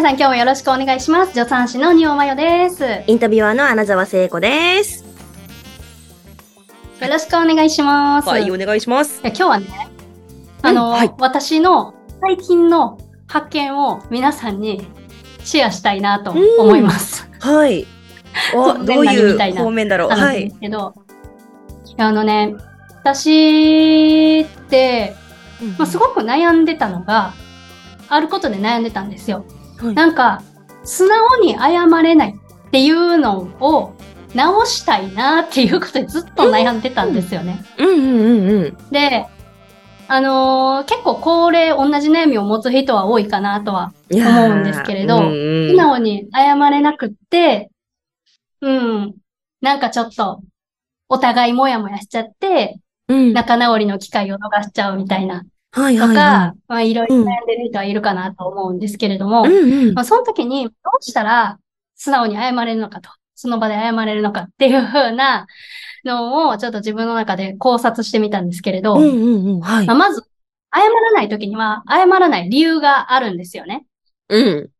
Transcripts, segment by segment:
皆さん今日もよろしくお願いします。助産師の仁尾真代です。よインタビュアーの穴澤聖子です。ろしくお願いします。はい、いお願いします。や今日はね、あの、はい私の最近の発見を皆さんにシェアしたいなと思います。はい。お、どうい何みたいうな方面だろう。はいけど、あのね、私って、まあ、すごく悩んでたのが、あることで悩んでたんですよ。はいなんか、素直に謝れないっていうのを直したいなっていうことでずっと悩んでたんですよね。うんうんうんうん。で、あのー結構これ同じ悩みを持つ人は多いかなとは、思うんですけれどうんうん素直に謝れなくって、うん、なんかちょっとお互いもやもやしちゃって、うん。仲直りの機会を逃しちゃうみたいなはいはいはまあいろいろ悩んでる人はいるかなと思うんですけれども、い。うんうんまあ、その時にどうしたら素直に謝れるのかと、その場で謝れるのかっていう風なのをちょっと自分の中で考察してみたんですけれど、うんうんうん。はいまあ、。まず、謝らない時には謝らない理由があるんですよね。うん。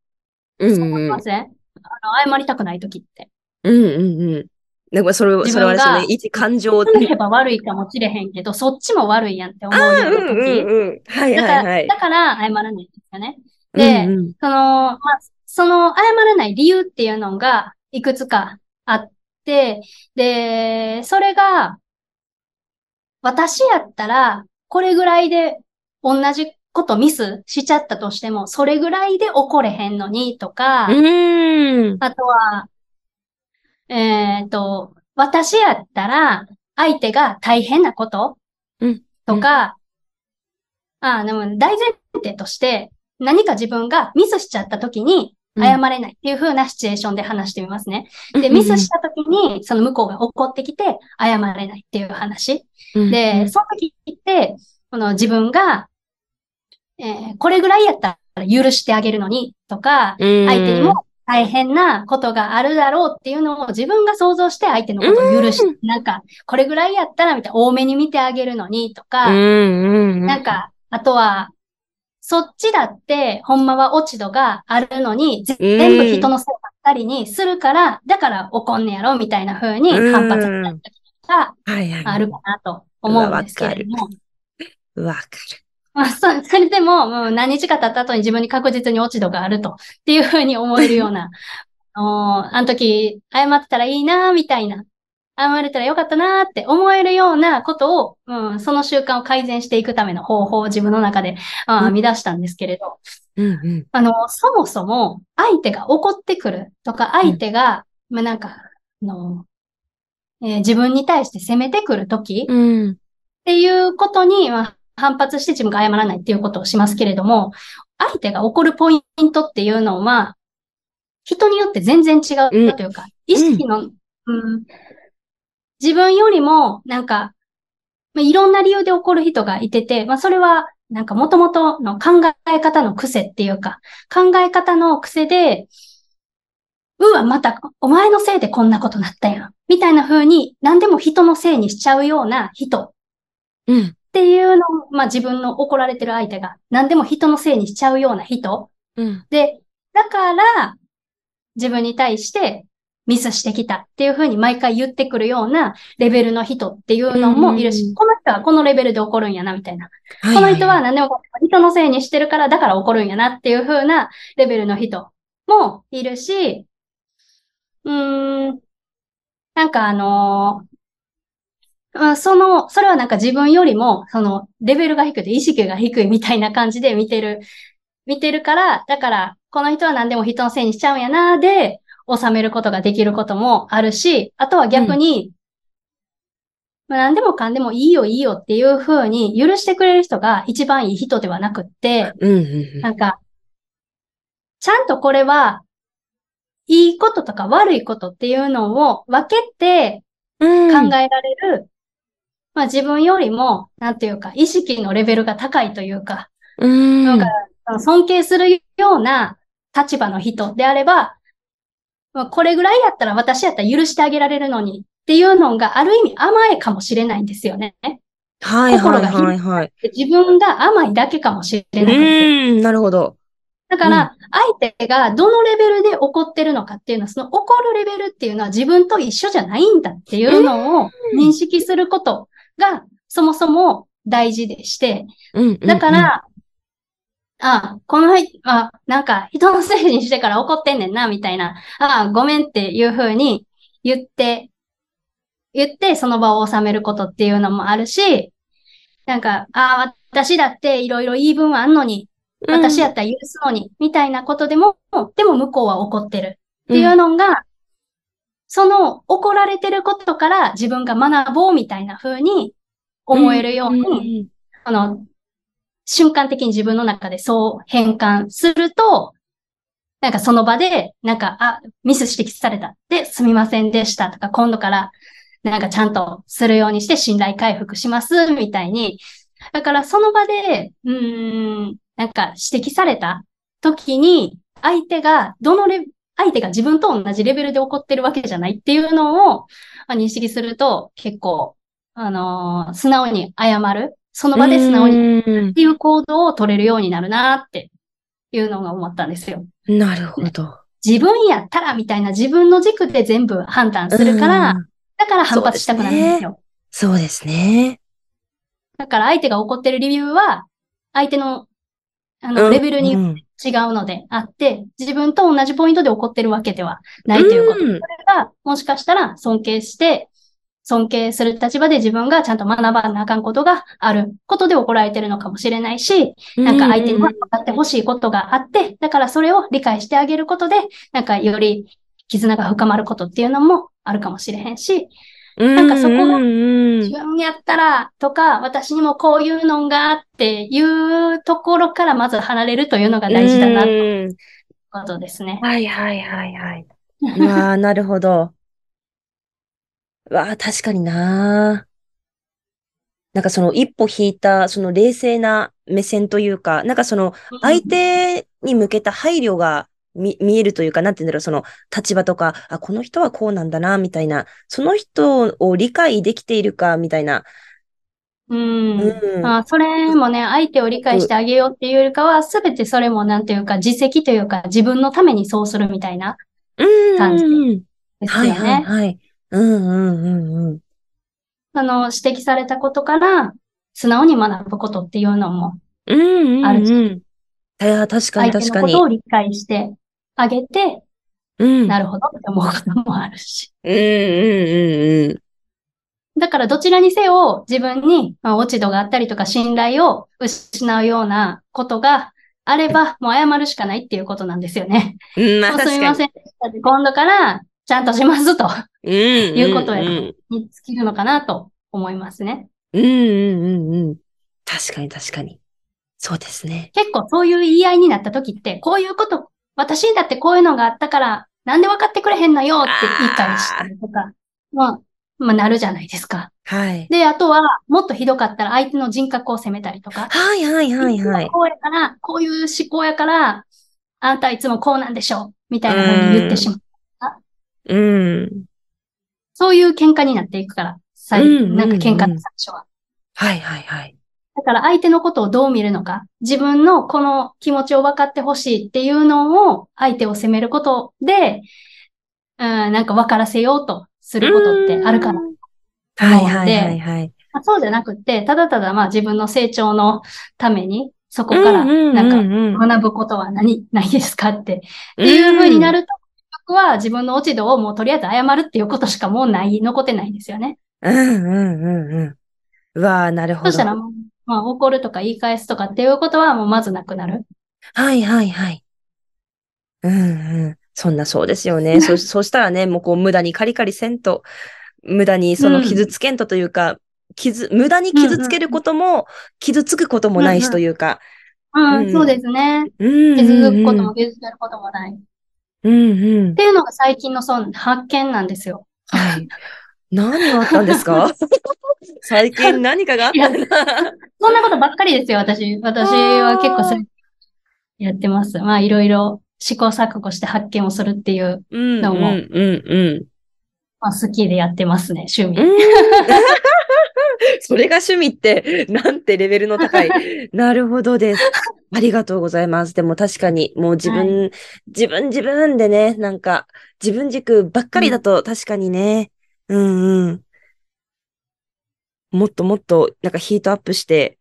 うんそう思いうんません、あの謝りたくない時って。うんうんうん。なんかそれ、自それはですよね。一感情言えば悪いかもしれへんけど、そっちも悪いやんって思うような時。うんうん。はいだから、はいはい。だから謝らないんですよね。でうんうんその、まあ、その謝らない理由っていうのがいくつかあって、で、それが、私やったら、これぐらいで同じことミスしちゃったとしても、それぐらいで怒れへんのにとか、うん。あとは、えっと、私やったら、相手が大変なこと？うん。とか、あでも大前提として、何か自分がミスしちゃった時に、謝れないっていう風なシチュエーションで話してみますね。で、ミスした時に、その向こうが怒ってきて、謝れないっていう話。で、その時って、この自分が、えーこれぐらいやったら許してあげるのに、とか、相相手にも大変なことがあるだろうっていうのを自分が想像して相手のことを許しうんなんか、これぐらいやったらみたいな、多めに見てあげるのにとか。なんか、あとは、そっちだって、ほんまは落ち度があるのに、全部人のせいばっかりにするから、だから怒んねやろみたいな風に反発した時がはいはい。あるかなと思うんですけれども。わかまあ、そ それでも、もう何日か経った後に自分に確実に落ち度があると、っていうふうに思えるような、あのあの時、謝ってたらいいな、みたいな、謝れたらよかったなって思えるようなことを、うん、その習慣を改善していくための方法を自分の中で、あうん編み出したんですけれど、る。うんうん。あの、そもそも、相手が怒ってくるとか、相手が、まあ、なんか、あの、えー自分に対して責めてくるとき、うん。っていうことに、まあ、反発して自分が謝らないっていうことをしますけれども、相手が怒るポイントっていうのは、人によって全然違うというか、意識の、うん、自分よりも、なんか、まあ、いろんな理由で怒る人がいてて、まあ、それは、なんか元々の考え方の癖っていうか、考え方の癖で、うわ、また、お前のせいでこんなことなったやん。みたいな風に、何でも人のせいにしちゃうような人うん。っていうのを、まあ自分の怒られてる相手が何でも人のせいにしちゃうような人。うん。で、だから自分に対してミスしてきたっていうふうに毎回言ってくるようなレベルの人っていうのもいるし、うんこの人はこのレベルで怒るんやなみたいな。ここの人は何でも人のせいにしてるからだから怒るんやなっていうふうなレベルの人もいるし、うーん、なんかあのーまあその、それはなんか自分よりも、その、レベルが低くて意識が低いみたいな感じで見てる、見てるから、だから、この人は何でも人のせいにしちゃうんやな、で、収めることができることもあるし、あとは逆に、まあ何でもかんでもいいよいいよっていう風に許してくれる人が一番いい人ではなくって、うんうんなんか、ちゃんとこれは、いいこととか悪いことっていうのを分けてうん。考えられる、まあ自分よりも、なんていうか、意識のレベルが高いというか、うん。なんか尊敬するような立場の人であれば、まあこれぐらいやったら私やったら許してあげられるのにっていうのがある意味甘えかもしれないんですよね。はいはいはいはい。で自分が甘いだけかもしれうなくて。ん、なるほど。だから、相手がどのレベルで怒ってるのかっていうのは、その怒るレベルっていうのは自分と一緒じゃないんだっていうのを認識することが、そもそも大事でして、うんうんうん。だから、あ、この人、あ、なんか人のせいにしてから怒ってんねんな、みたいな、あ、ごめんっていう風に言って、言ってその場を収めることっていうのもあるし、なんか、あ、私だっていろいろ言い分はあんのに、うん、私やったら許すのに、みたいなことでも、でも向こうは怒ってるっていうのが、その怒られてることから自分が学ぼうみたいな風に思えるように、あの、瞬間的に自分の中でそう変換すると、なんかその場で、なんか、あ、ミス指摘された。で、すみませんでしたとか、今度から、なんかちゃんとするようにして信頼回復します、みたいに。だからその場で、うーん、なんか指摘された時に、相手が、どのレ、相手が自分と同じレベルで怒ってるわけじゃないっていうのをあ認識すると、結構、あのー素直に謝る。その場で素直ににっ。ていう行動を取れるようになるなっていうのが思ったんですよ。なるほど。自分やったらみたいな自分の軸で全部判断するから、うんだから反発したくなるんですよ。そうですね。だから相手が怒ってる理由は、相手の、あの、うん。レベルに違ううんのであって、自分と同じポイントで怒ってるわけではないということ。うん。それが、もしかしたら尊敬して、尊敬する立場で自分がちゃんと学ばなあかんことがあることで怒られてるのかもしれないし、なんか相手に分かってほしいことがあって、だからそれを理解してあげることで、なんかより絆が深まることっていうのもあるかもしれへんし、なんかそこがうん自分やったらとか、私にもこういうのがあっていうところからまず離れるというのが大事だなといううんことですね。はいはいはいはい。うわあ、なるほど。うわあ、確かにな。なんかその一歩引いた、その冷静な目線というか、なんかその相手に向けた配慮が見見えるというか、なんて言うんだろう、その立場とか、あ、この人はこうなんだな、みたいな、その人を理解できているか、みたいな。うん。うん。あそれもね、相手を理解してあげようっていうよりかは、すべてそれもなんていうか、実績というか、自分のためにそうするみたいな、うん。感じうんですはいはいよね。はい。うんうんうんうん。その指摘されたことから、素直に学ぶことっていうのも、うんうんうん。あるしいや、確かに相手確かにのこと。を理解してあげて、うん。なるほどって思うこともあるし。うんうんうんうん。だからどちらにせよ自分に、まあ、落ち度があったりとか信頼を失うようなことがあれば、もう謝るしかないっていうことなんですよね。うん、まあす。みませんでしたって今度からちゃんとしますとうん。いうことに尽きるのかなと思いますね。うんうんうんうん。確かに確かに。そうですね。結構そういう言い合いになった時って、こういうこと、私にだってこういうのがあったから、なんで分かってくれへんのよって言い返したりとか、まあ、まあなるじゃないですか。はい。で、あとは、もっとひどかったら相手の人格を責めたりとか。はいはいはいはい。こうやから、こういう思考やから、あんたはいつもこうなんでしょう。みたいな風に言ってしまう。うん。そういう喧嘩になっていくから、最うんうんうんなんか喧嘩の最初は。はいはいはい。だから相手のことをどう見るのか、自分のこの気持ちを分かってほしいっていうのを相手を責めることで、うん、なんか分からせようとすることってあるかな。はいはいはいはい。まあそうじゃなくって、ただただまあ自分の成長のために、そこからなんかか学ぶことは何、ないですかって。っていう風になると、僕は自分の落ち度をもうとりあえず謝るっていうことしかもうない、残ってないんですよね。うんうんうんうん。うわあ、なるほど。そしたらもう、まあ怒るとか言い返すとかっていうことはもうまずなくなる。はいはいはい。うんうん。そんなそうですよね。そ、そしたらね、もうこう無駄にカリカリせんと、無駄にその傷つけんとというか、傷、無駄に傷つけることも、傷つくこともないしというか。うん、うんそうですね。うん。傷つくことも傷つけることもない。っうんうん。ていうのが最近のそう発見なんですよ。はい。何があったんですか？最近何かがあったんだ。そんなことばっかりですよ、私。私は結構それやってます。まあいろいろ試行錯誤して発見をするっていう、うんどうもうんうんうん。まあ好きでやってますね、趣味。うん それが趣味って、なんてレベルの高い。なるほどです。ありがとうございます。でも確かに、もう自分、自分自分でね、なんか、自分軸ばっかりだと確かにね、うんうん。もっともっと、なんかヒートアップして、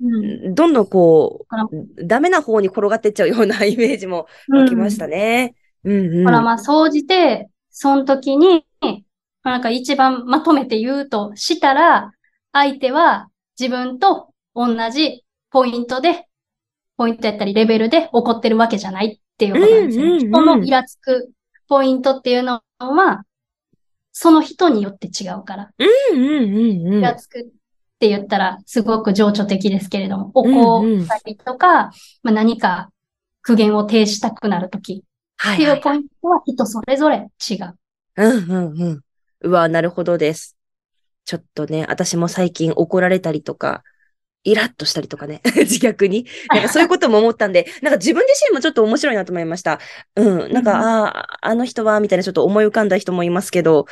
うん。どんどんこう、ダメな方に転がってっちゃうようなイメージも湧きましたね。うんうん。ほら、まあ、総じて、その時に、まあなんか一番まとめて言うとしたら、相手は自分と同じポイントで、ポイントやったりレベルで怒ってるわけじゃないっていうことなんですよね。うんうんうん人のイラつくポイントっていうのは、その人によって違うから。うんうんうんうん。イラつくって言ったら、すごく情緒的ですけれども、うんうん怒ったりとか、まあ、何か苦言を呈したくなるときってい。うポイントは人それぞれ違う。うんうんうん。うわ、なるほどです。ちょっとね、私も最近怒られたりとか、イラッとしたりとかね、自逆に。なんかそういうことも思ったんで、なんか自分自身もちょっと面白いなと思いました。うん。なんか、うんああ、あの人は、みたいなちょっと思い浮かんだ人もいますけど、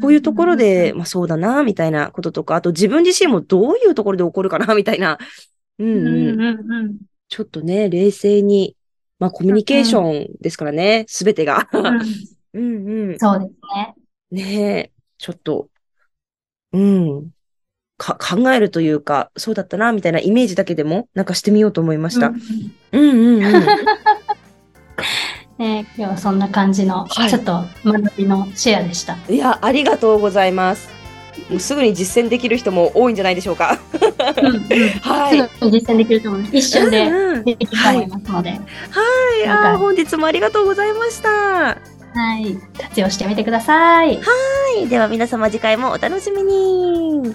こういうところで、まあそうだな、みたいなこととか、あと自分自身もどういうところで起こるかな、みたいな。うんうんうん。うんうんちょっとね、冷静に、まあコミュニケーションですからね、すべてが。うん うんうん。そうですね。ねえ、ちょっと、うん。か、考えるというか、そうだったな、みたいなイメージだけでも、なんかしてみようと思いました。うんうんうんうん。ね、今日はそんな感じの、はいちょっと学びのシェアでした。いや、ありがとうございます。もうすぐに実践できる人も多いんじゃないでしょうか。うんうん はい。すぐに実践できると思います。一瞬でうんうんできると思いますので、はい。なんかあー本日もありがとうございました。ははい、活用してみてください。い。では皆様次回もお楽しみに。